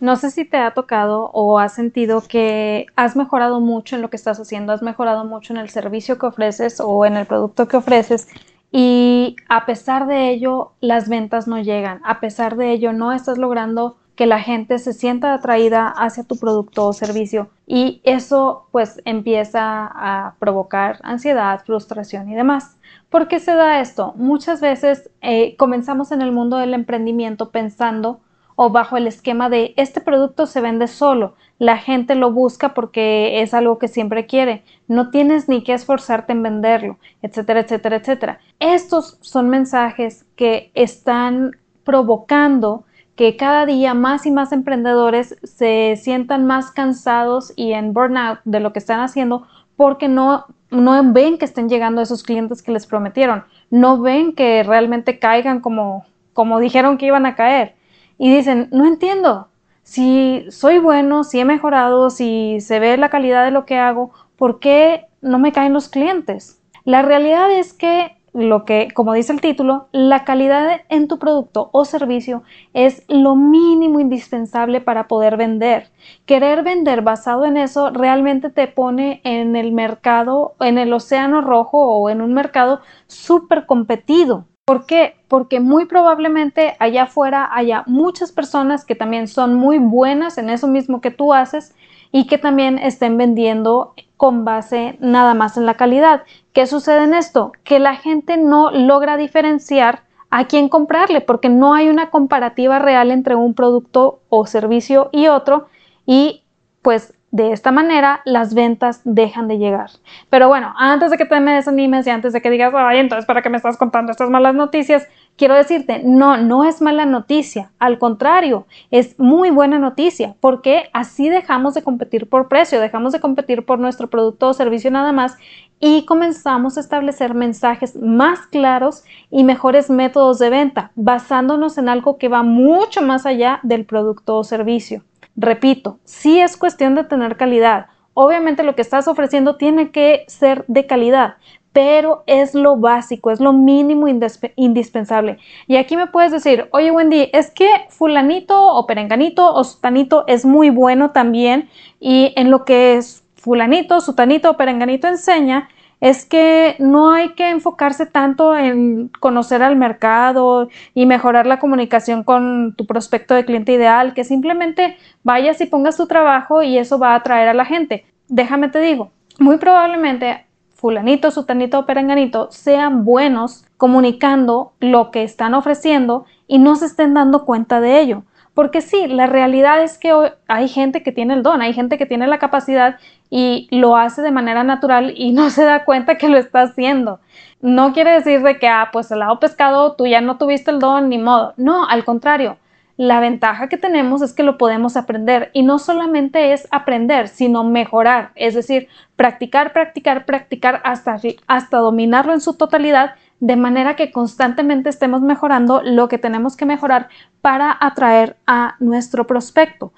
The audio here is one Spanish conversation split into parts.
No sé si te ha tocado o has sentido que has mejorado mucho en lo que estás haciendo, has mejorado mucho en el servicio que ofreces o en el producto que ofreces y a pesar de ello las ventas no llegan, a pesar de ello no estás logrando que la gente se sienta atraída hacia tu producto o servicio y eso pues empieza a provocar ansiedad, frustración y demás. ¿Por qué se da esto? Muchas veces eh, comenzamos en el mundo del emprendimiento pensando o bajo el esquema de este producto se vende solo, la gente lo busca porque es algo que siempre quiere, no tienes ni que esforzarte en venderlo, etcétera, etcétera, etcétera. Estos son mensajes que están provocando que cada día más y más emprendedores se sientan más cansados y en burnout de lo que están haciendo porque no, no ven que estén llegando esos clientes que les prometieron, no ven que realmente caigan como, como dijeron que iban a caer y dicen, no entiendo, si soy bueno, si he mejorado, si se ve la calidad de lo que hago, ¿por qué no me caen los clientes? La realidad es que lo que, como dice el título, la calidad en tu producto o servicio es lo mínimo indispensable para poder vender. Querer vender basado en eso realmente te pone en el mercado, en el océano rojo o en un mercado súper competido. ¿Por qué? Porque muy probablemente allá afuera haya muchas personas que también son muy buenas en eso mismo que tú haces y que también estén vendiendo con base nada más en la calidad. ¿Qué sucede en esto? Que la gente no logra diferenciar a quién comprarle porque no hay una comparativa real entre un producto o servicio y otro y pues de esta manera, las ventas dejan de llegar. Pero bueno, antes de que te me desanimes y antes de que digas, ay, entonces, ¿para qué me estás contando estas malas noticias? Quiero decirte, no, no es mala noticia. Al contrario, es muy buena noticia porque así dejamos de competir por precio, dejamos de competir por nuestro producto o servicio nada más y comenzamos a establecer mensajes más claros y mejores métodos de venta, basándonos en algo que va mucho más allá del producto o servicio. Repito, sí es cuestión de tener calidad. Obviamente lo que estás ofreciendo tiene que ser de calidad, pero es lo básico, es lo mínimo indispensable. Y aquí me puedes decir, oye Wendy, es que fulanito o perenganito o sutanito es muy bueno también y en lo que es fulanito, sutanito o perenganito enseña, es que no hay que enfocarse tanto en conocer al mercado y mejorar la comunicación con tu prospecto de cliente ideal, que simplemente vayas y pongas tu trabajo y eso va a atraer a la gente. Déjame te digo, muy probablemente fulanito, sutanito o perenganito sean buenos comunicando lo que están ofreciendo y no se estén dando cuenta de ello. Porque sí, la realidad es que hay gente que tiene el don, hay gente que tiene la capacidad y lo hace de manera natural y no se da cuenta que lo está haciendo. No quiere decir de que, ah, pues el lado pescado, tú ya no tuviste el don, ni modo. No, al contrario. La ventaja que tenemos es que lo podemos aprender y no solamente es aprender, sino mejorar, es decir, practicar, practicar, practicar hasta, hasta dominarlo en su totalidad de manera que constantemente estemos mejorando lo que tenemos que mejorar para atraer a nuestro prospecto.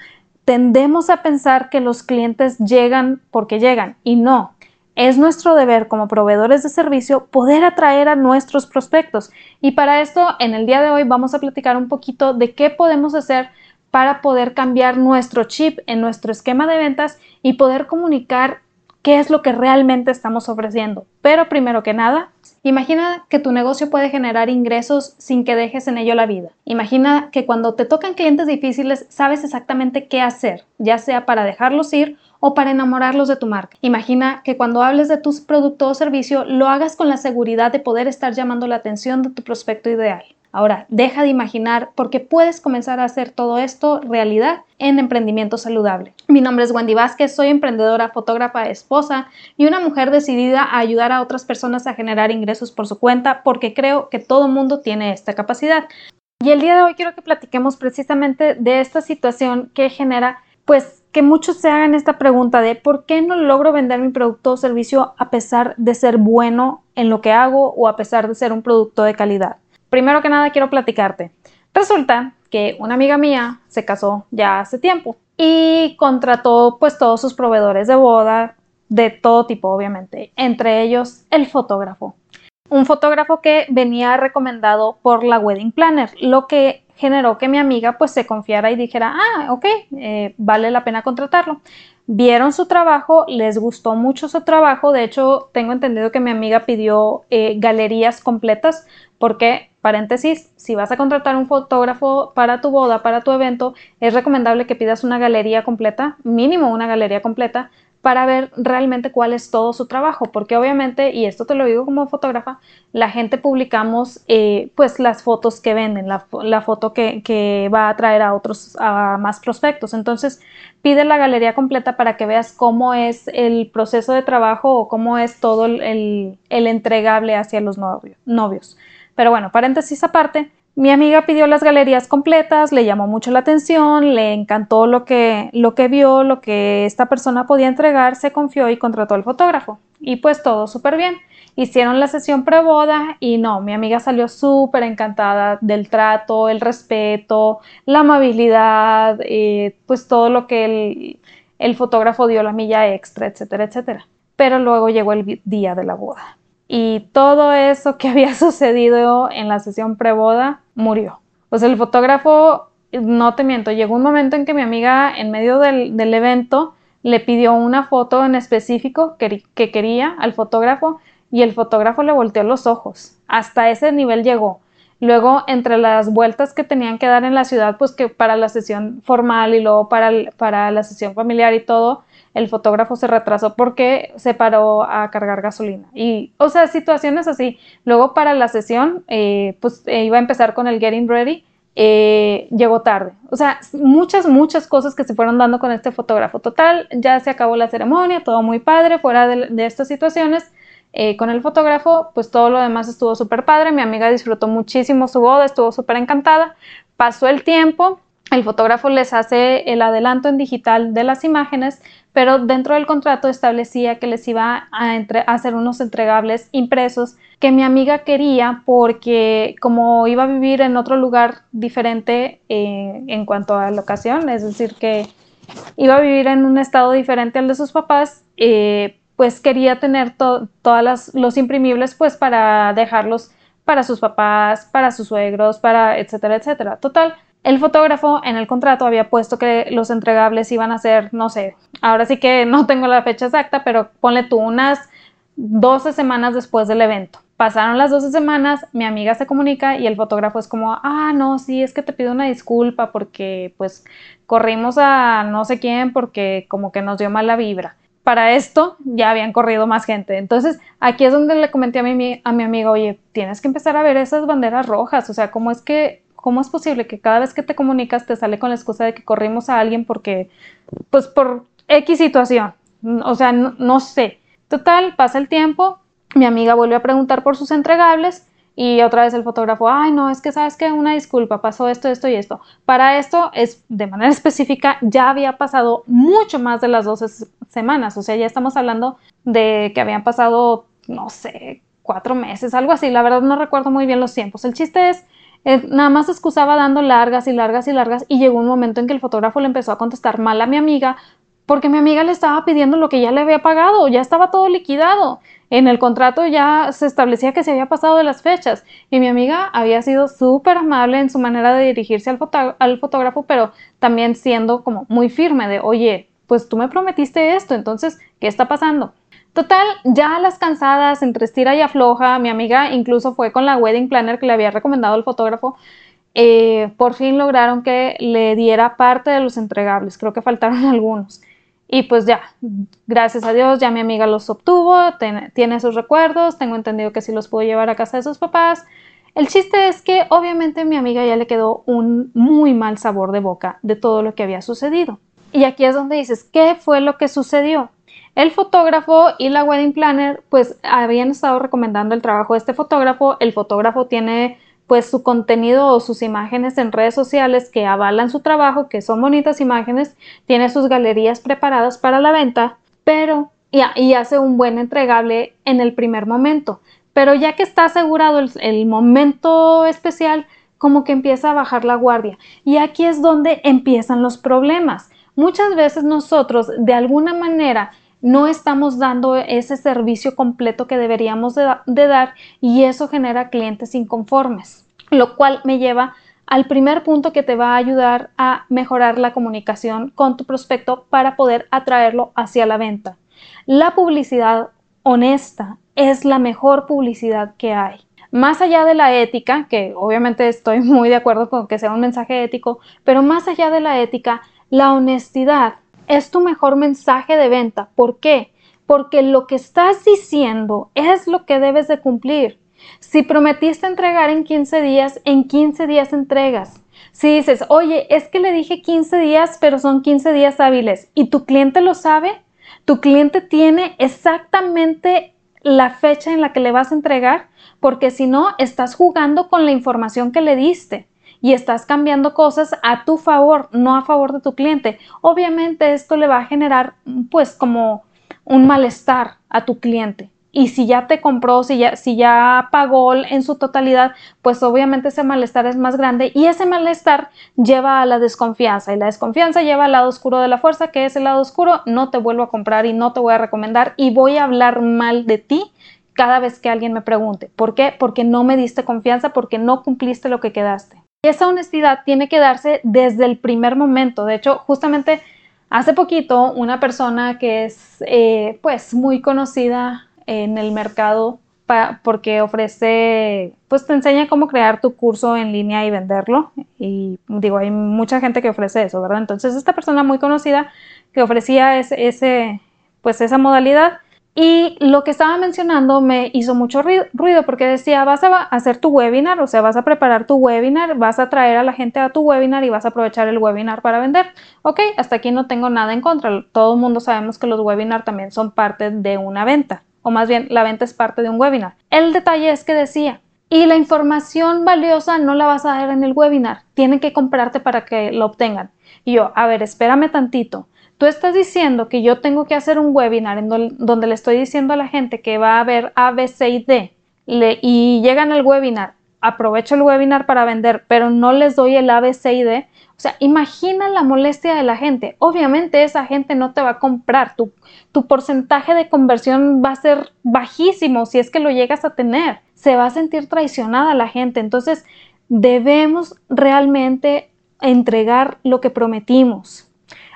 Tendemos a pensar que los clientes llegan porque llegan y no. Es nuestro deber como proveedores de servicio poder atraer a nuestros prospectos. Y para esto, en el día de hoy vamos a platicar un poquito de qué podemos hacer para poder cambiar nuestro chip en nuestro esquema de ventas y poder comunicar qué es lo que realmente estamos ofreciendo. Pero primero que nada, imagina que tu negocio puede generar ingresos sin que dejes en ello la vida. Imagina que cuando te tocan clientes difíciles sabes exactamente qué hacer, ya sea para dejarlos ir o para enamorarlos de tu marca. Imagina que cuando hables de tus producto o servicio lo hagas con la seguridad de poder estar llamando la atención de tu prospecto ideal. Ahora, deja de imaginar porque puedes comenzar a hacer todo esto realidad en emprendimiento saludable. Mi nombre es Wendy Vázquez, soy emprendedora, fotógrafa, esposa y una mujer decidida a ayudar a otras personas a generar ingresos por su cuenta porque creo que todo mundo tiene esta capacidad. Y el día de hoy quiero que platiquemos precisamente de esta situación que genera pues que muchos se hagan esta pregunta de por qué no logro vender mi producto o servicio a pesar de ser bueno en lo que hago o a pesar de ser un producto de calidad primero que nada quiero platicarte. Resulta que una amiga mía se casó ya hace tiempo y contrató pues todos sus proveedores de boda de todo tipo obviamente, entre ellos el fotógrafo. Un fotógrafo que venía recomendado por la Wedding Planner, lo que generó que mi amiga pues se confiara y dijera, ah, ok, eh, vale la pena contratarlo. Vieron su trabajo, les gustó mucho su trabajo, de hecho tengo entendido que mi amiga pidió eh, galerías completas porque, paréntesis, si vas a contratar un fotógrafo para tu boda, para tu evento, es recomendable que pidas una galería completa, mínimo una galería completa, para ver realmente cuál es todo su trabajo, porque obviamente, y esto te lo digo como fotógrafa, la gente publicamos eh, pues las fotos que venden, la, foto que, va a atraer a otros, a más prospectos. Entonces, pide la galería completa para que veas cómo es el proceso de trabajo o cómo es todo el entregable hacia los novios. Pero bueno, paréntesis aparte, mi amiga pidió las galerías completas, le llamó mucho la atención, le encantó lo que, lo que vio, lo que esta persona podía entregar, se confió y contrató al fotógrafo. Y pues todo súper bien. Hicieron la sesión preboda y no, mi amiga salió súper encantada del trato, el respeto, la amabilidad, eh, pues todo lo que el, el fotógrafo dio la milla extra, etcétera, etcétera. Pero luego llegó el día de la boda y todo eso que había sucedido en la sesión preboda murió. Pues el fotógrafo, no te miento, llegó un momento en que mi amiga en medio del, evento le pidió una foto en específico que, que quería al fotógrafo y el fotógrafo le volteó los ojos. Hasta ese nivel llegó. Luego, entre las vueltas que tenían que dar en la ciudad, pues que para la sesión formal y luego para, para la sesión familiar y todo, el fotógrafo se retrasó porque se paró a cargar gasolina. Y, o sea, situaciones así. Luego para la sesión, eh, pues eh, iba a empezar con el getting ready. Eh, llegó tarde. O sea, muchas, muchas cosas que se fueron dando con este fotógrafo. Total, ya se acabó la ceremonia, todo muy padre, fuera de, estas situaciones. con el fotógrafo, pues todo lo demás estuvo súper padre. Mi amiga disfrutó muchísimo su boda, estuvo súper encantada. Pasó el tiempo, el fotógrafo les hace el adelanto en digital de las imágenes, pero dentro del contrato establecía que les iba a, hacer unos entregables impresos que mi amiga quería porque como iba a vivir en otro lugar diferente eh, en cuanto a locación, es decir, que iba a vivir en un estado diferente al de sus papás, eh, pues quería tener todos los imprimibles pues para dejarlos para sus papás, para sus suegros, para etcétera, etcétera. Total, el fotógrafo en el contrato había puesto que los entregables iban a ser, no sé, ahora sí que no tengo la fecha exacta, pero ponle tú unas 12 semanas después del evento. Pasaron las 12 semanas, mi amiga se comunica y el fotógrafo es como, ah, no, sí, es que te pido una disculpa porque pues corrimos a no sé quién porque como que nos dio mala vibra. Para esto ya habían corrido más gente. Entonces aquí es donde le comenté a mi, a mi amiga, oye, tienes que empezar a ver esas banderas rojas, o sea, ¿cómo es que ¿cómo es posible que cada vez que te comunicas te sale con la excusa de que corrimos a alguien porque, pues por X situación? O sea, no, sé. Total, pasa el tiempo, mi amiga vuelve a preguntar por sus entregables y otra vez el fotógrafo, ay, no, es que sabes que una disculpa, pasó esto, esto y esto. Para esto es de manera específica, ya había pasado mucho más de las 12 semanas, o sea, ya estamos hablando de que habían pasado, no sé, cuatro meses, algo así, la verdad no recuerdo muy bien los tiempos. El chiste es nada más excusaba dando largas y largas y largas y llegó un momento en que el fotógrafo le empezó a contestar mal a mi amiga porque mi amiga le estaba pidiendo lo que ya le había pagado, ya estaba todo liquidado. En el contrato ya se establecía que se había pasado de las fechas y mi amiga había sido súper amable en su manera de dirigirse al, al fotógrafo, pero también siendo como muy firme de, oye, pues tú me prometiste esto, entonces, ¿qué está pasando? Total, ya las cansadas, entre estira y afloja, mi amiga incluso fue con la wedding planner que le había recomendado el fotógrafo. Eh, por fin lograron que le diera parte de los entregables, creo que faltaron algunos. Y pues ya, gracias a Dios, ya mi amiga los obtuvo, tiene sus recuerdos, tengo entendido que sí los pudo llevar a casa de sus papás. El chiste es que obviamente a mi amiga ya le quedó un muy mal sabor de boca de todo lo que había sucedido. Y aquí es donde dices, ¿qué fue lo que sucedió? El fotógrafo y la wedding planner pues habían estado recomendando el trabajo de este fotógrafo. El fotógrafo tiene pues su contenido o sus imágenes en redes sociales que avalan su trabajo, que son bonitas imágenes, tiene sus galerías preparadas para la venta, pero y, hace un buen entregable en el primer momento. Pero ya que está asegurado el momento especial, como que empieza a bajar la guardia. Y aquí es donde empiezan los problemas. Muchas veces nosotros de alguna manera no estamos dando ese servicio completo que deberíamos de, dar y eso genera clientes inconformes, lo cual me lleva al primer punto que te va a ayudar a mejorar la comunicación con tu prospecto para poder atraerlo hacia la venta. La publicidad honesta es la mejor publicidad que hay. Más allá de la ética, que obviamente estoy muy de acuerdo con que sea un mensaje ético, pero más allá de la ética, la honestidad es tu mejor mensaje de venta. ¿Por qué? Porque lo que estás diciendo es lo que debes de cumplir. Si prometiste entregar en 15 días, en 15 días entregas. Si dices, oye, es que le dije 15 días, pero son 15 días hábiles y tu cliente lo sabe, tu cliente tiene exactamente la fecha en la que le vas a entregar, porque si no, estás jugando con la información que le diste y estás cambiando cosas a tu favor, no a favor de tu cliente. Obviamente esto le va a generar pues como un malestar a tu cliente y si ya te compró, si ya, si ya pagó en su totalidad, pues obviamente ese malestar es más grande y ese malestar lleva a la desconfianza y la desconfianza lleva al lado oscuro de la fuerza, que es el lado oscuro, no te vuelvo a comprar y no te voy a recomendar y voy a hablar mal de ti cada vez que alguien me pregunte. ¿Por qué? Porque no me diste confianza, porque no cumpliste lo que quedaste. Y esa honestidad tiene que darse desde el primer momento. De hecho, justamente hace poquito una persona que es eh, pues muy conocida en el mercado porque ofrece, pues te enseña cómo crear tu curso en línea y venderlo. Y digo, hay mucha gente que ofrece eso, ¿verdad? Entonces, esta persona muy conocida que ofrecía ese, ese pues esa modalidad, y lo que estaba mencionando me hizo mucho ruido porque decía, vas a hacer tu webinar, o sea, vas a preparar tu webinar, vas a traer a la gente a tu webinar y vas a aprovechar el webinar para vender. Ok, hasta aquí no tengo nada en contra. Todo el mundo sabemos que los webinars también son parte de una venta, o más bien la venta es parte de un webinar. El detalle es que decía, y la información valiosa no la vas a dar en el webinar, tienen que comprarte para que lo obtengan. Y yo, a ver, espérame tantito. Tú estás diciendo que yo tengo que hacer un webinar en donde le estoy diciendo a la gente que va a ver A, B, C y D y llegan al webinar, aprovecho el webinar para vender, pero no les doy el A, B, C y D. O sea, imagina la molestia de la gente. Obviamente esa gente no te va a comprar. Tu, tu porcentaje de conversión va a ser bajísimo si es que lo llegas a tener. Se va a sentir traicionada la gente. Entonces, debemos realmente entregar lo que prometimos.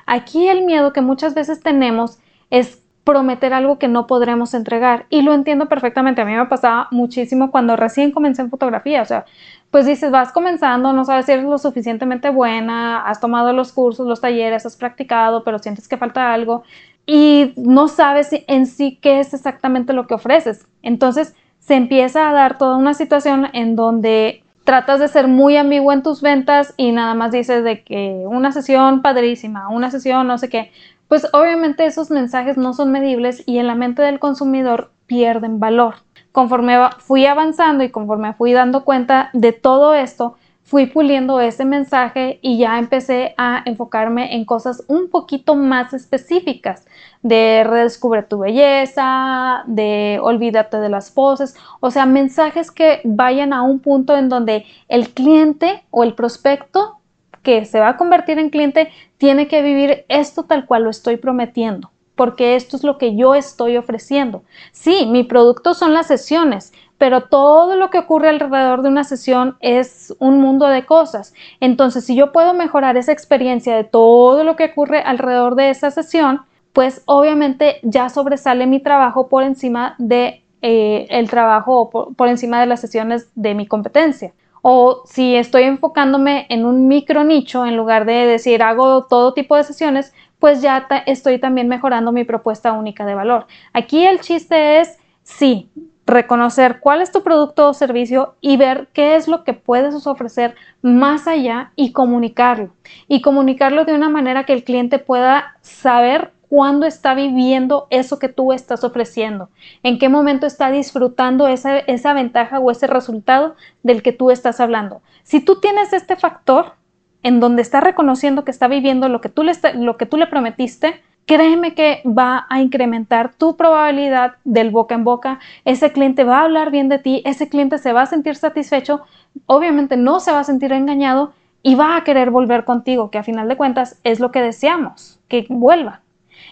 Aquí el miedo que muchas veces tenemos es prometer algo que no podremos entregar. Y lo entiendo perfectamente. A mí me pasaba muchísimo cuando recién comencé en fotografía. O sea, pues dices, vas comenzando, no sabes si eres lo suficientemente buena, has tomado los cursos, los talleres, has practicado, pero sientes que falta algo y no sabes en sí qué es exactamente lo que ofreces. Entonces se empieza a dar toda una situación en donde tratas de ser muy ambiguo en tus ventas y nada más dices de que una sesión padrísima, una sesión no sé qué, pues obviamente esos mensajes no son medibles y en la mente del consumidor pierden valor. Conforme fui avanzando y conforme fui dando cuenta de todo esto, fui puliendo ese mensaje y ya empecé a enfocarme en cosas un poquito más específicas de redescubre tu belleza, de olvídate de las poses, o sea, mensajes que vayan a un punto en donde el cliente o el prospecto que se va a convertir en cliente tiene que vivir esto tal cual lo estoy prometiendo porque esto es lo que yo estoy ofreciendo. Sí, mi producto son las sesiones, pero todo lo que ocurre alrededor de una sesión es un mundo de cosas. Entonces, si yo puedo mejorar esa experiencia de todo lo que ocurre alrededor de esa sesión, pues obviamente ya sobresale mi trabajo por encima de eh, el trabajo por, por encima de las sesiones de mi competencia. O si estoy enfocándome en un micro nicho en lugar de decir hago todo tipo de sesiones, pues ya estoy también mejorando mi propuesta única de valor. Aquí el chiste es, sí, reconocer cuál es tu producto o servicio y ver qué es lo que puedes ofrecer más allá y comunicarlo. Y comunicarlo de una manera que el cliente pueda saber cuándo está viviendo eso que tú estás ofreciendo, en qué momento está disfrutando esa, esa ventaja o ese resultado del que tú estás hablando. Si tú tienes este factor en donde está reconociendo que está viviendo lo que tú le, lo que tú le prometiste, créeme que va a incrementar tu probabilidad del boca en boca. Ese cliente va a hablar bien de ti, ese cliente se va a sentir satisfecho, obviamente no se va a sentir engañado y va a querer volver contigo, que a final de cuentas es lo que deseamos, que vuelva.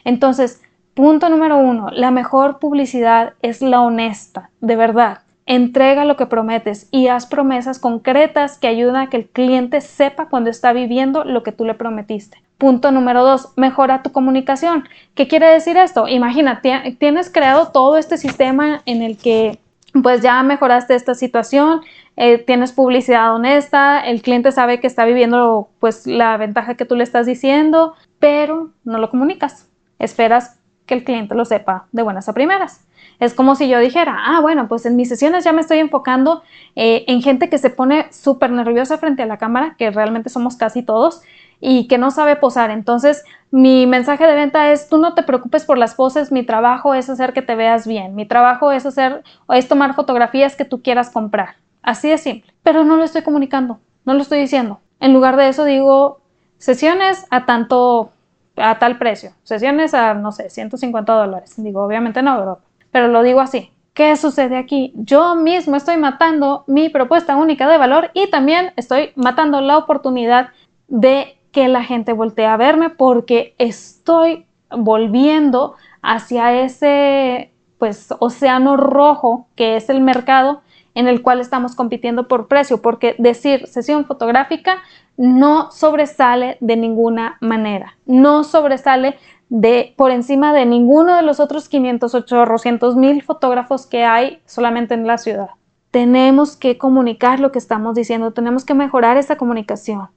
Entonces, punto número uno, la mejor publicidad es la honesta, de verdad. Entrega lo que prometes y haz promesas concretas que ayuden a que el cliente sepa cuando está viviendo lo que tú le prometiste. Punto número dos, mejora tu comunicación. ¿Qué quiere decir esto? Imagina, tienes creado todo este sistema en el que pues ya mejoraste esta situación, eh, tienes publicidad honesta, el cliente sabe que está viviendo pues la ventaja que tú le estás diciendo, pero no lo comunicas. Esperas que el cliente lo sepa de buenas a primeras. Es como si yo dijera, ah, bueno, pues en mis sesiones ya me estoy enfocando eh, en gente que se pone súper nerviosa frente a la cámara, que realmente somos casi todos, y que no sabe posar. Entonces, mi mensaje de venta es, tú no te preocupes por las poses, mi trabajo es hacer que te veas bien, mi trabajo es hacer, es tomar fotografías que tú quieras comprar. Así de simple. Pero no lo estoy comunicando, no lo estoy diciendo. En lugar de eso digo, sesiones a tanto, a tal precio, sesiones a, no sé, 150 dólares. Digo, obviamente no, pero lo digo así. ¿Qué sucede aquí? Yo mismo estoy matando mi propuesta única de valor y también estoy matando la oportunidad de que la gente voltee a verme porque estoy volviendo hacia ese pues océano rojo que es el mercado en el cual estamos compitiendo por precio, porque decir sesión fotográfica no sobresale de ninguna manera, no sobresale de por encima de ninguno de los otros 500, 800 mil fotógrafos que hay solamente en la ciudad. Tenemos que comunicar lo que estamos diciendo, tenemos que mejorar esa comunicación.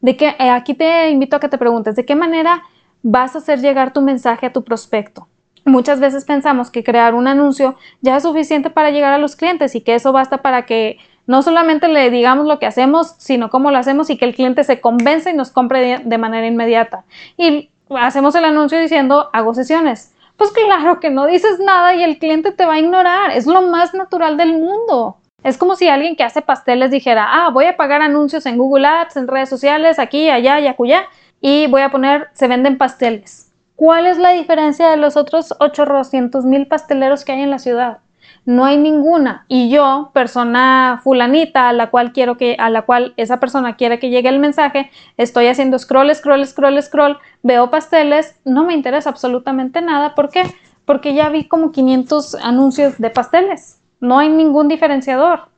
De que, eh, aquí te invito a que te preguntes, ¿de qué manera vas a hacer llegar tu mensaje a tu prospecto? Muchas veces pensamos que crear un anuncio ya es suficiente para llegar a los clientes y que eso basta para que no solamente le digamos lo que hacemos, sino cómo lo hacemos y que el cliente se convenza y nos compre de, manera inmediata. Y hacemos el anuncio diciendo, hago sesiones. Pues claro que no dices nada y el cliente te va a ignorar. Es lo más natural del mundo. Es como si alguien que hace pasteles dijera, ah, voy a pagar anuncios en Google Ads, en redes sociales, aquí, allá y acullá, y voy a poner, se venden pasteles. ¿Cuál es la diferencia de los otros 800 mil pasteleros que hay en la ciudad? No hay ninguna. Y yo, persona fulanita a la cual quiero que, a la cual esa persona quiere que llegue el mensaje, estoy haciendo scroll, scroll, scroll, scroll, veo pasteles, no me interesa absolutamente nada. ¿Por qué? Porque ya vi como 500 anuncios de pasteles. No hay ningún diferenciador.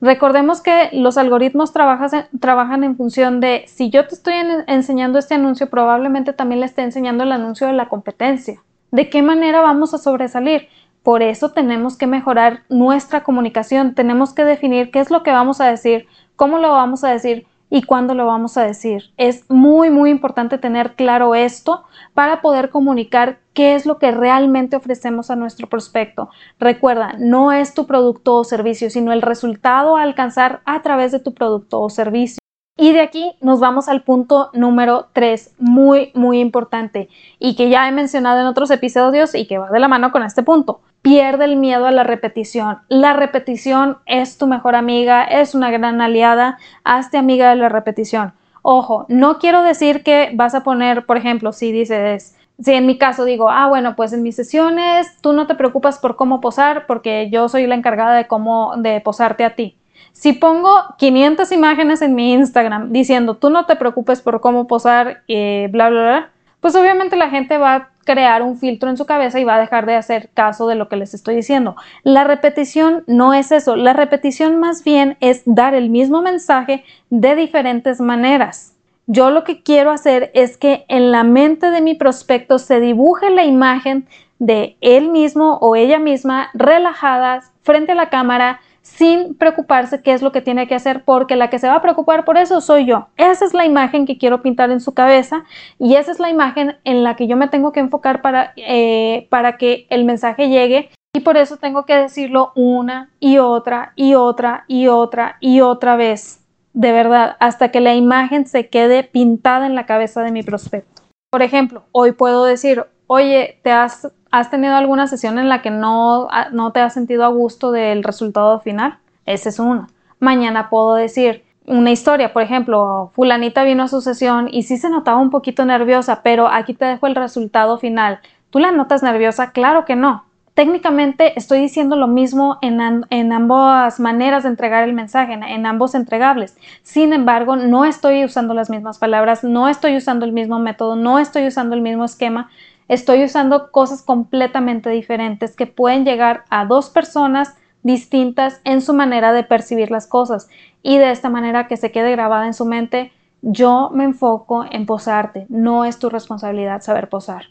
Recordemos que los algoritmos trabajan en función de si yo te estoy enseñando este anuncio, probablemente también le esté enseñando el anuncio de la competencia. ¿De qué manera vamos a sobresalir? Por eso tenemos que mejorar nuestra comunicación, tenemos que definir qué es lo que vamos a decir, cómo lo vamos a decir, y cuándo lo vamos a decir. Es muy, muy importante tener claro esto para poder comunicar qué es lo que realmente ofrecemos a nuestro prospecto. Recuerda, no es tu producto o servicio, sino el resultado a alcanzar a través de tu producto o servicio. Y de aquí nos vamos al punto número 3, muy, muy importante y que ya he mencionado en otros episodios y que va de la mano con este punto. Pierde el miedo a la repetición. La repetición es tu mejor amiga, es una gran aliada. Hazte amiga de la repetición. Ojo, no quiero decir que vas a poner, por ejemplo, si dices, si en mi caso digo, ah, bueno, pues en mis sesiones tú no te preocupas por cómo posar porque yo soy la encargada de cómo, de posarte a ti. Si pongo 500 imágenes en mi Instagram diciendo tú no te preocupes por cómo posar, eh, bla, bla, bla, pues obviamente la gente va crear un filtro en su cabeza y va a dejar de hacer caso de lo que les estoy diciendo. La repetición no es eso, la repetición más bien es dar el mismo mensaje de diferentes maneras. Yo lo que quiero hacer es que en la mente de mi prospecto se dibuje la imagen de él mismo o ella misma relajadas frente a la cámara sin preocuparse qué es lo que tiene que hacer, porque la que se va a preocupar por eso soy yo. Esa es la imagen que quiero pintar en su cabeza y esa es la imagen en la que yo me tengo que enfocar para, eh, para que el mensaje llegue y por eso tengo que decirlo una y otra y otra y otra y otra vez, de verdad, hasta que la imagen se quede pintada en la cabeza de mi prospecto. Por ejemplo, hoy puedo decir, oye, ¿te has ¿Has tenido alguna sesión en la que no, no te has sentido a gusto del resultado final? Esa es una. Mañana puedo decir una historia, por ejemplo, fulanita vino a su sesión y sí se notaba un poquito nerviosa, pero aquí te dejo el resultado final. ¿Tú la notas nerviosa? Claro que no. Técnicamente estoy diciendo lo mismo en, en ambas maneras de entregar el mensaje, en, en ambos entregables. Sin embargo, no estoy usando las mismas palabras, no estoy usando el mismo método, no estoy usando el mismo esquema, estoy usando cosas completamente diferentes que pueden llegar a dos personas distintas en su manera de percibir las cosas y de esta manera que se quede grabada en su mente, yo me enfoco en posarte, no es tu responsabilidad saber posar.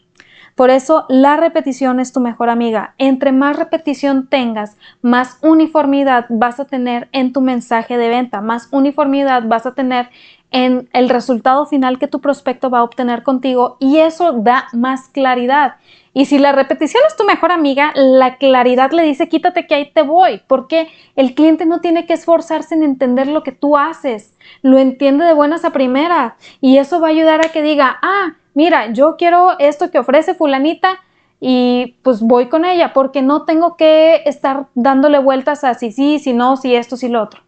Por eso la repetición es tu mejor amiga. Entre más repetición tengas, más uniformidad vas a tener en tu mensaje de venta, más uniformidad vas a tener en el resultado final que tu prospecto va a obtener contigo y eso da más claridad. Y si la repetición es tu mejor amiga, la claridad le dice quítate que ahí te voy, porque el cliente no tiene que esforzarse en entender lo que tú haces, lo entiende de buenas a primeras y eso va a ayudar a que diga, ah, mira, yo quiero esto que ofrece fulanita y pues voy con ella porque no tengo que estar dándole vueltas a si sí, si no, si esto, si lo otro.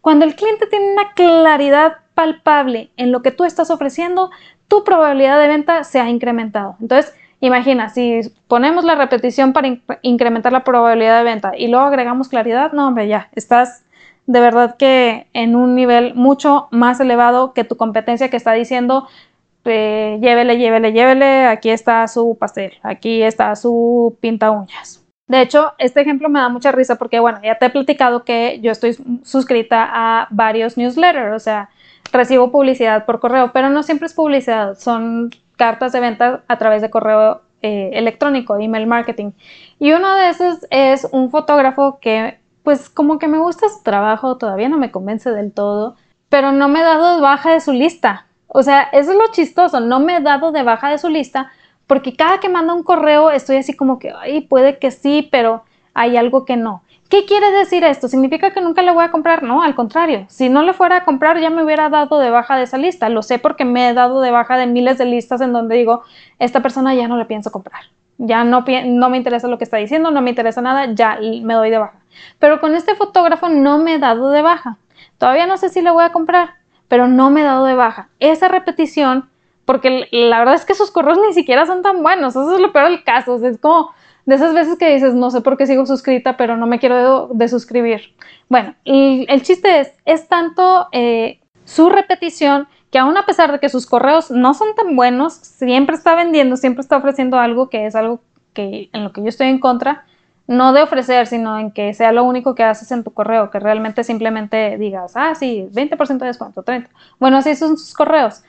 Cuando el cliente tiene una claridad palpable en lo que tú estás ofreciendo, tu probabilidad de venta se ha incrementado. Entonces, imagina, si ponemos la repetición para incrementar la probabilidad de venta y luego agregamos claridad, no, hombre, ya, estás de verdad que en un nivel mucho más elevado que tu competencia que está diciendo, eh, llévele, llévele, llévele, aquí está su pastel, aquí está su pinta uñas. De hecho, este ejemplo me da mucha risa porque, bueno, ya te he platicado que yo estoy suscrita a varios newsletters, o sea, recibo publicidad por correo, pero no siempre es publicidad, son cartas de venta a través de correo eh, electrónico, email marketing. Y uno de esos es un fotógrafo que, pues, como que me gusta su trabajo, todavía no me convence del todo, pero no me he dado de baja de su lista. O sea, eso es lo chistoso, no me he dado de baja de su lista porque cada que manda un correo estoy así como que, ay, puede que sí, pero hay algo que no. ¿Qué quiere decir esto? ¿Significa que nunca le voy a comprar? No, al contrario. Si no le fuera a comprar, ya me hubiera dado de baja de esa lista. Lo sé porque me he dado de baja de miles de listas en donde digo, esta persona ya no le pienso comprar. Ya no, no me interesa lo que está diciendo, no me interesa nada, ya me doy de baja. Pero con este fotógrafo no me he dado de baja. Todavía no sé si le voy a comprar, pero no me he dado de baja. Esa repetición, porque la verdad es que sus correos ni siquiera son tan buenos. Eso es lo peor del caso. es como de esas veces que dices, no sé por qué sigo suscrita, pero no me quiero de, suscribir. Bueno, el chiste es, es tanto eh, su repetición que aún a pesar de que sus correos no son tan buenos, siempre está vendiendo, siempre está ofreciendo algo que es algo que en lo que yo estoy en contra, no de ofrecer, sino en que sea lo único que haces en tu correo, que realmente simplemente digas, ah, sí, 20% de descuento, 30%. Bueno, así son sus correos,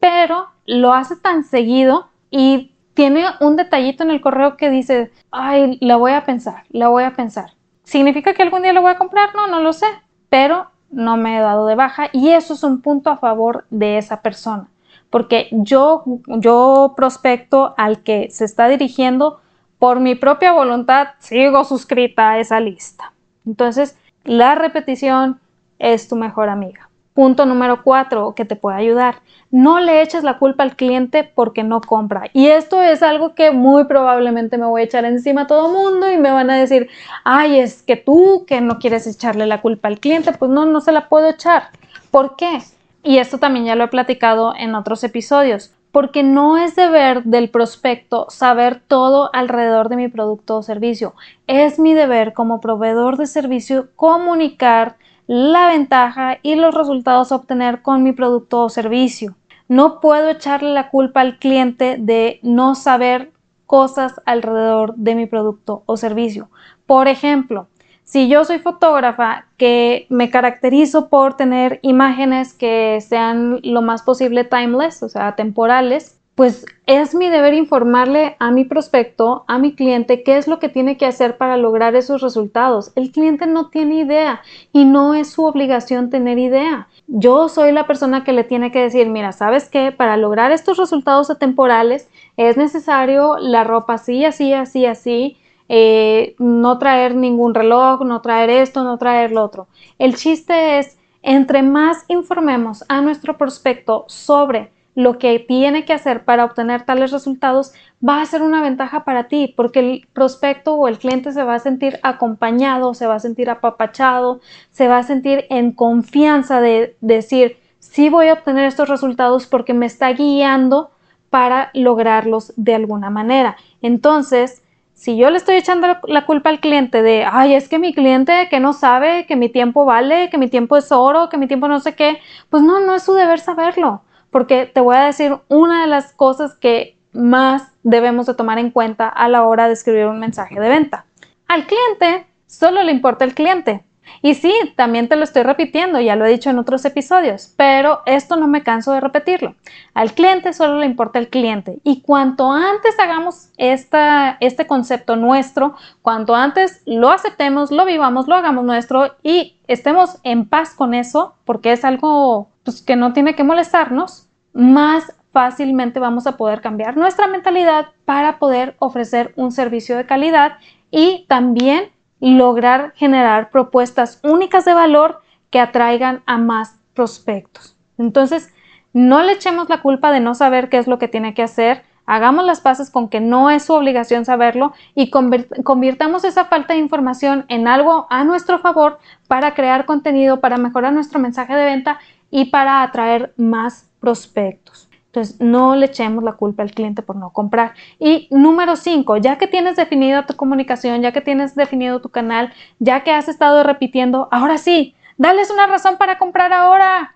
pero lo hace tan seguido y tiene un detallito en el correo que dice, ay, la voy a pensar, la voy a pensar. ¿Significa que algún día la voy a comprar? No, no lo sé, pero no me he dado de baja y eso es un punto a favor de esa persona, porque yo, yo prospecto al que se está dirigiendo por mi propia voluntad, sigo suscrita a esa lista. Entonces, la repetición es tu mejor amiga. Punto número cuatro que te puede ayudar. No le eches la culpa al cliente porque no compra. Y esto es algo que muy probablemente me voy a echar encima a todo mundo y me van a decir, ay, es que tú que no quieres echarle la culpa al cliente, pues no, no se la puedo echar. ¿Por qué? Y esto también ya lo he platicado en otros episodios. Porque no es deber del prospecto saber todo alrededor de mi producto o servicio. Es mi deber como proveedor de servicio comunicar la ventaja y los resultados a obtener con mi producto o servicio. No puedo echarle la culpa al cliente de no saber cosas alrededor de mi producto o servicio. Por ejemplo, si yo soy fotógrafa que me caracterizo por tener imágenes que sean lo más posible timeless, o sea, temporales, pues es mi deber informarle a mi prospecto, a mi cliente, qué es lo que tiene que hacer para lograr esos resultados. El cliente no tiene idea y no es su obligación tener idea. Yo soy la persona que le tiene que decir, mira, ¿sabes qué? Para lograr estos resultados atemporales es necesario la ropa así, así, así, así, eh, no traer ningún reloj, no traer esto, no traer lo otro. El chiste es, entre más informemos a nuestro prospecto sobre lo que tiene que hacer para obtener tales resultados va a ser una ventaja para ti porque el prospecto o el cliente se va a sentir acompañado, se va a sentir apapachado, se va a sentir en confianza de decir, sí voy a obtener estos resultados porque me está guiando para lograrlos de alguna manera. Entonces, si yo le estoy echando la culpa al cliente de, ay, es que mi cliente que no sabe que mi tiempo vale, que mi tiempo es oro, que mi tiempo no sé qué, pues no, no es su deber saberlo porque te voy a decir una de las cosas que más debemos de tomar en cuenta a la hora de escribir un mensaje de venta. Al cliente solo le importa el cliente. Y sí, también te lo estoy repitiendo, ya lo he dicho en otros episodios, pero esto no me canso de repetirlo. Al cliente solo le importa el cliente. Y cuanto antes hagamos esta, este concepto nuestro, cuanto antes lo aceptemos, lo vivamos, lo hagamos nuestro y estemos en paz con eso, porque es algo pues, que no tiene que molestarnos, más fácilmente vamos a poder cambiar nuestra mentalidad para poder ofrecer un servicio de calidad y también lograr generar propuestas únicas de valor que atraigan a más prospectos. Entonces, no le echemos la culpa de no saber qué es lo que tiene que hacer, hagamos las paces con que no es su obligación saberlo y convirtamos esa falta de información en algo a nuestro favor para crear contenido, para mejorar nuestro mensaje de venta y para atraer más prospectos. Entonces, no le echemos la culpa al cliente por no comprar. Y número cinco, ya que tienes definida tu comunicación, ya que tienes definido tu canal, ya que has estado repitiendo, ahora sí, dales una razón para comprar ahora.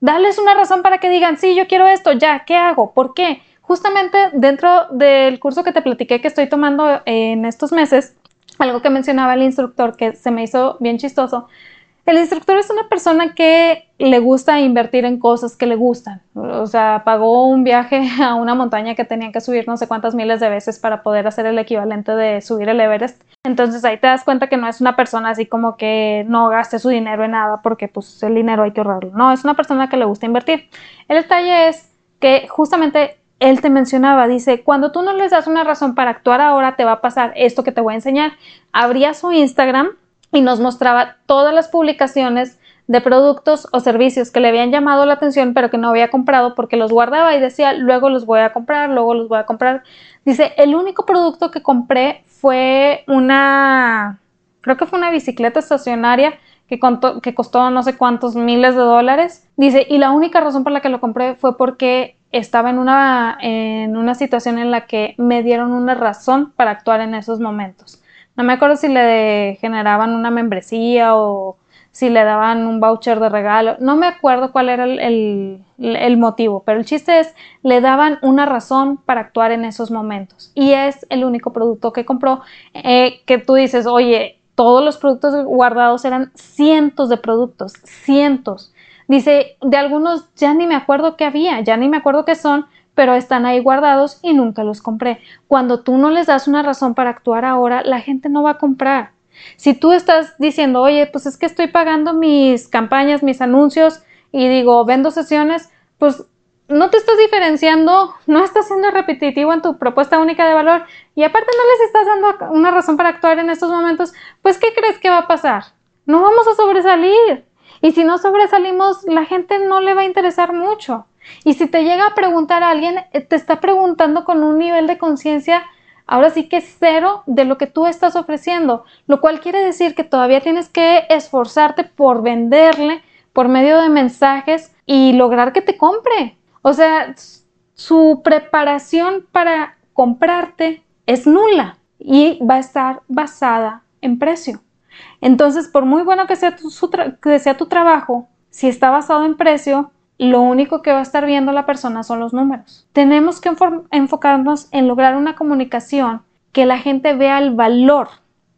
Dales una razón para que digan, sí, yo quiero esto, ya, ¿qué hago? ¿Por qué? Justamente dentro del curso que te platiqué que estoy tomando en estos meses, algo que mencionaba el instructor que se me hizo bien chistoso, el instructor es una persona que le gusta invertir en cosas que le gustan. O sea, pagó un viaje a una montaña que tenía que subir no sé cuántas miles de veces para poder hacer el equivalente de subir el Everest. Entonces ahí te das cuenta que no es una persona así como que no gaste su dinero en nada porque pues el dinero hay que ahorrarlo. No, es una persona que le gusta invertir. El detalle es que justamente él te mencionaba, dice, cuando tú no les das una razón para actuar ahora, te va a pasar esto que te voy a enseñar. Abría su Instagram y nos mostraba todas las publicaciones de productos o servicios que le habían llamado la atención pero que no había comprado porque los guardaba y decía luego los voy a comprar, luego los voy a comprar. Dice, el único producto que compré fue una, creo que fue una bicicleta estacionaria que, que costó no sé cuántos miles de dólares. Dice, y la única razón por la que lo compré fue porque estaba en una, en una situación en la que me dieron una razón para actuar en esos momentos. No me acuerdo si le generaban una membresía o si le daban un voucher de regalo. No me acuerdo cuál era el, motivo, pero el chiste es, le daban una razón para actuar en esos momentos. Y es el único producto que compró eh, que tú dices, oye, todos los productos guardados eran cientos de productos, cientos. Dice, de algunos ya ni me acuerdo qué había, ya ni me acuerdo qué son, pero están ahí guardados y nunca los compré. Cuando tú no les das una razón para actuar ahora, la gente no va a comprar. Si tú estás diciendo, oye, pues es que estoy pagando mis campañas, mis anuncios y digo, vendo sesiones, pues no te estás diferenciando, no estás siendo repetitivo en tu propuesta única de valor y aparte no les estás dando una razón para actuar en estos momentos, pues ¿qué crees que va a pasar? No vamos a sobresalir. Y si no sobresalimos, la gente no le va a interesar mucho. Y si te llega a preguntar a alguien, eh, te está preguntando con un nivel de conciencia, ahora sí que cero de lo que tú estás ofreciendo, lo cual quiere decir que todavía tienes que esforzarte por venderle por medio de mensajes y lograr que te compre. O sea, su preparación para comprarte es nula y va a estar basada en precio. Entonces, por muy bueno que sea tu, que sea tu trabajo, si está basado en precio, lo único que va a estar viendo la persona son los números. Tenemos que enfocarnos en lograr una comunicación que la gente vea el valor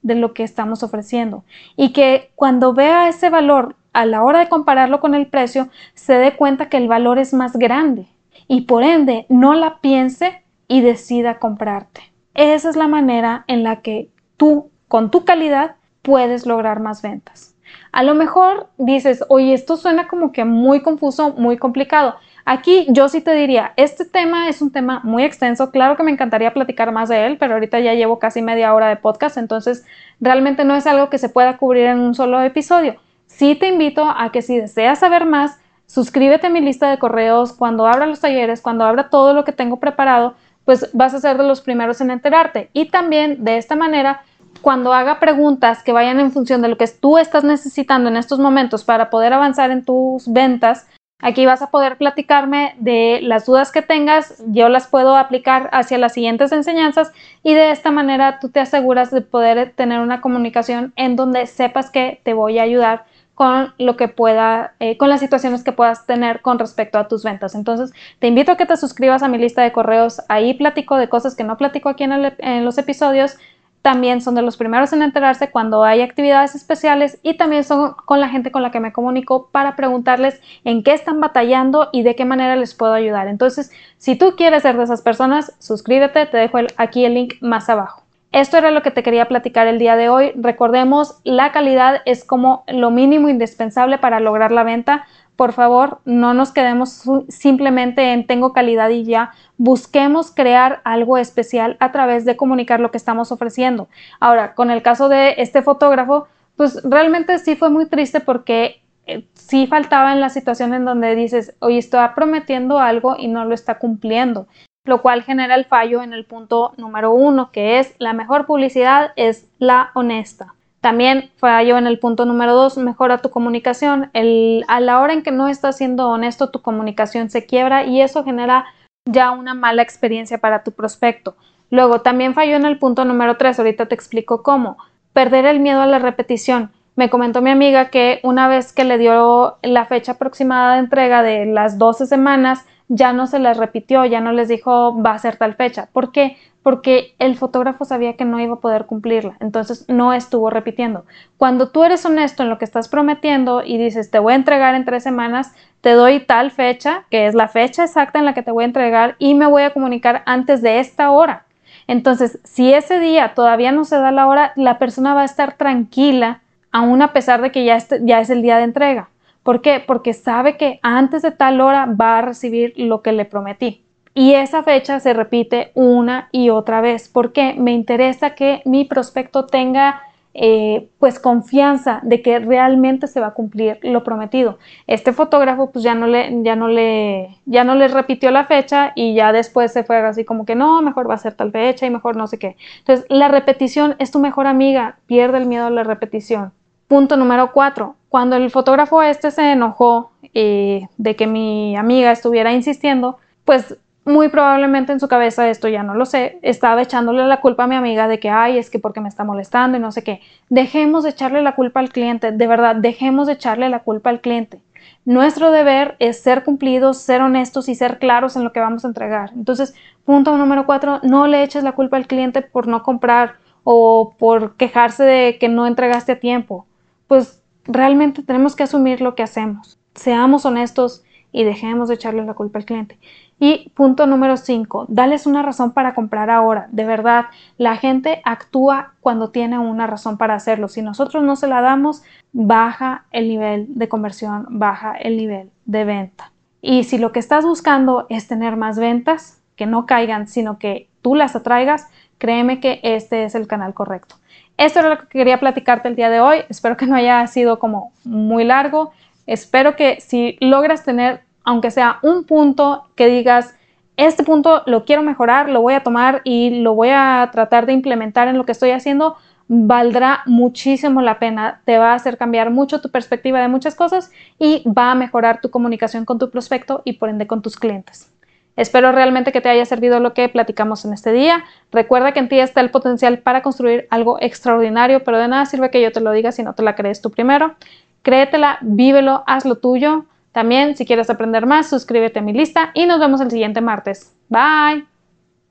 de lo que estamos ofreciendo y que cuando vea ese valor a la hora de compararlo con el precio se dé cuenta que el valor es más grande y por ende no la piense y decida comprarte. Esa es la manera en la que tú con tu calidad puedes lograr más ventas. A lo mejor dices, oye, esto suena como que muy confuso, muy complicado. Aquí yo sí te diría, este tema es un tema muy extenso, claro que me encantaría platicar más de él, pero ahorita ya llevo casi media hora de podcast, entonces realmente no es algo que se pueda cubrir en un solo episodio. Sí te invito a que si deseas saber más, suscríbete a mi lista de correos cuando abra los talleres, cuando abra todo lo que tengo preparado, pues vas a ser de los primeros en enterarte. Y también de esta manera cuando haga preguntas que vayan en función de lo que tú estás necesitando en estos momentos para poder avanzar en tus ventas, aquí vas a poder platicarme de las dudas que tengas, yo las puedo aplicar hacia las siguientes enseñanzas y de esta manera tú te aseguras de poder tener una comunicación en donde sepas que te voy a ayudar con lo que pueda, eh, con las situaciones que puedas tener con respecto a tus ventas. Entonces, te invito a que te suscribas a mi lista de correos. Ahí platico de cosas que no platico aquí en, en los episodios también son de los primeros en enterarse cuando hay actividades especiales y también son con la gente con la que me comunico para preguntarles en qué están batallando y de qué manera les puedo ayudar. Entonces, si tú quieres ser de esas personas, suscríbete, te dejo aquí el link más abajo. Esto era lo que te quería platicar el día de hoy. Recordemos, la calidad es como lo mínimo indispensable para lograr la venta. Por favor, no nos quedemos simplemente en tengo calidad y ya. Busquemos crear algo especial a través de comunicar lo que estamos ofreciendo. Ahora, con el caso de este fotógrafo, pues realmente sí fue muy triste porque eh, sí faltaba en la situación en donde dices, oye, está prometiendo algo y no lo está cumpliendo lo cual genera el fallo en el punto número uno, que es la mejor publicidad es la honesta. También fallo en el punto número dos, mejora tu comunicación. a la hora en que no estás siendo honesto, tu comunicación se quiebra y eso genera ya una mala experiencia para tu prospecto. Luego, también falló en el punto número tres, ahorita te explico cómo. Perder el miedo a la repetición. Me comentó mi amiga que una vez que le dio la fecha aproximada de entrega de las 12 semanas, ya no se les repitió, ya no les dijo va a ser tal fecha. ¿Por qué? Porque el fotógrafo sabía que no iba a poder cumplirla, entonces no estuvo repitiendo. Cuando tú eres honesto en lo que estás prometiendo y dices te voy a entregar en tres semanas, te doy tal fecha, que es la fecha exacta en la que te voy a entregar y me voy a comunicar antes de esta hora. Entonces, si ese día todavía no se da la hora, la persona va a estar tranquila, aún a pesar de que ya, ya es el día de entrega. ¿Por qué? Porque sabe que antes de tal hora va a recibir lo que le prometí. Y esa fecha se repite una y otra vez. porque Me interesa que mi prospecto tenga eh, pues confianza de que realmente se va a cumplir lo prometido. Este fotógrafo pues ya no le, ya no le, ya no le repitió la fecha y ya después se fue así como que no, mejor va a ser tal fecha y mejor no sé qué. Entonces la repetición es tu mejor amiga, pierde el miedo a la repetición. Punto número cuatro, cuando el fotógrafo este se enojó eh, de que mi amiga estuviera insistiendo, pues muy probablemente en su cabeza, esto ya no lo sé, estaba echándole la culpa a mi amiga de que, ay, es que porque me está molestando y no sé qué. Dejemos de echarle la culpa al cliente, de verdad, dejemos de echarle la culpa al cliente. Nuestro deber es ser cumplidos, ser honestos y ser claros en lo que vamos a entregar. Entonces, punto número cuatro, no le eches la culpa al cliente por no comprar o por quejarse de que no entregaste a tiempo. Pues realmente tenemos que asumir lo que hacemos. Seamos honestos y dejemos de echarle la culpa al cliente. Y punto número 5, dales una razón para comprar ahora. De verdad, la gente actúa cuando tiene una razón para hacerlo. Si nosotros no se la damos, baja el nivel de conversión, baja el nivel de venta. Y si lo que estás buscando es tener más ventas, que no caigan, sino que tú las atraigas, créeme que este es el canal correcto. Esto era lo que quería platicarte el día de hoy. Espero que no haya sido como muy largo. Espero que si logras tener, aunque sea un punto que digas, este punto lo quiero mejorar, lo voy a tomar y lo voy a tratar de implementar en lo que estoy haciendo, valdrá muchísimo la pena, te va a hacer cambiar mucho tu perspectiva de muchas cosas y va a mejorar tu comunicación con tu prospecto y por ende con tus clientes. Espero realmente que te haya servido lo que platicamos en este día. Recuerda que en ti está el potencial para construir algo extraordinario, pero de nada sirve que yo te lo diga si no te la crees tú primero. Créetela, vívelo, haz lo tuyo. También, si quieres aprender más, suscríbete a mi lista y nos vemos el siguiente martes. Bye.